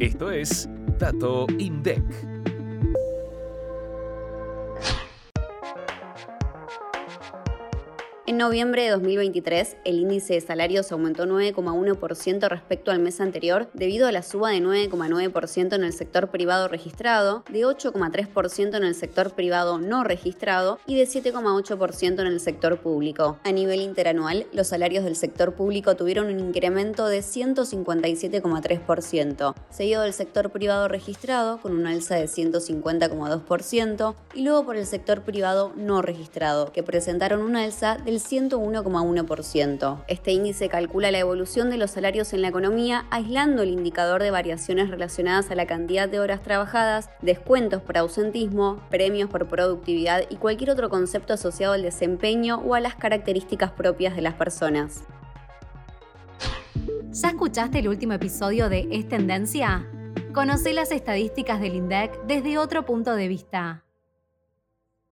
Esto es Dato INDEC. En noviembre de 2023, el índice de salarios aumentó 9,1% respecto al mes anterior debido a la suba de 9,9% en el sector privado registrado, de 8,3% en el sector privado no registrado y de 7,8% en el sector público. A nivel interanual, los salarios del sector público tuvieron un incremento de 157,3%, seguido del sector privado registrado con un alza de 150,2% y luego por el sector privado no registrado, que presentaron un alza del 101,1%. Este índice calcula la evolución de los salarios en la economía aislando el indicador de variaciones relacionadas a la cantidad de horas trabajadas, descuentos por ausentismo, premios por productividad y cualquier otro concepto asociado al desempeño o a las características propias de las personas. ¿Ya escuchaste el último episodio de Es Tendencia? Conoce las estadísticas del INDEC desde otro punto de vista.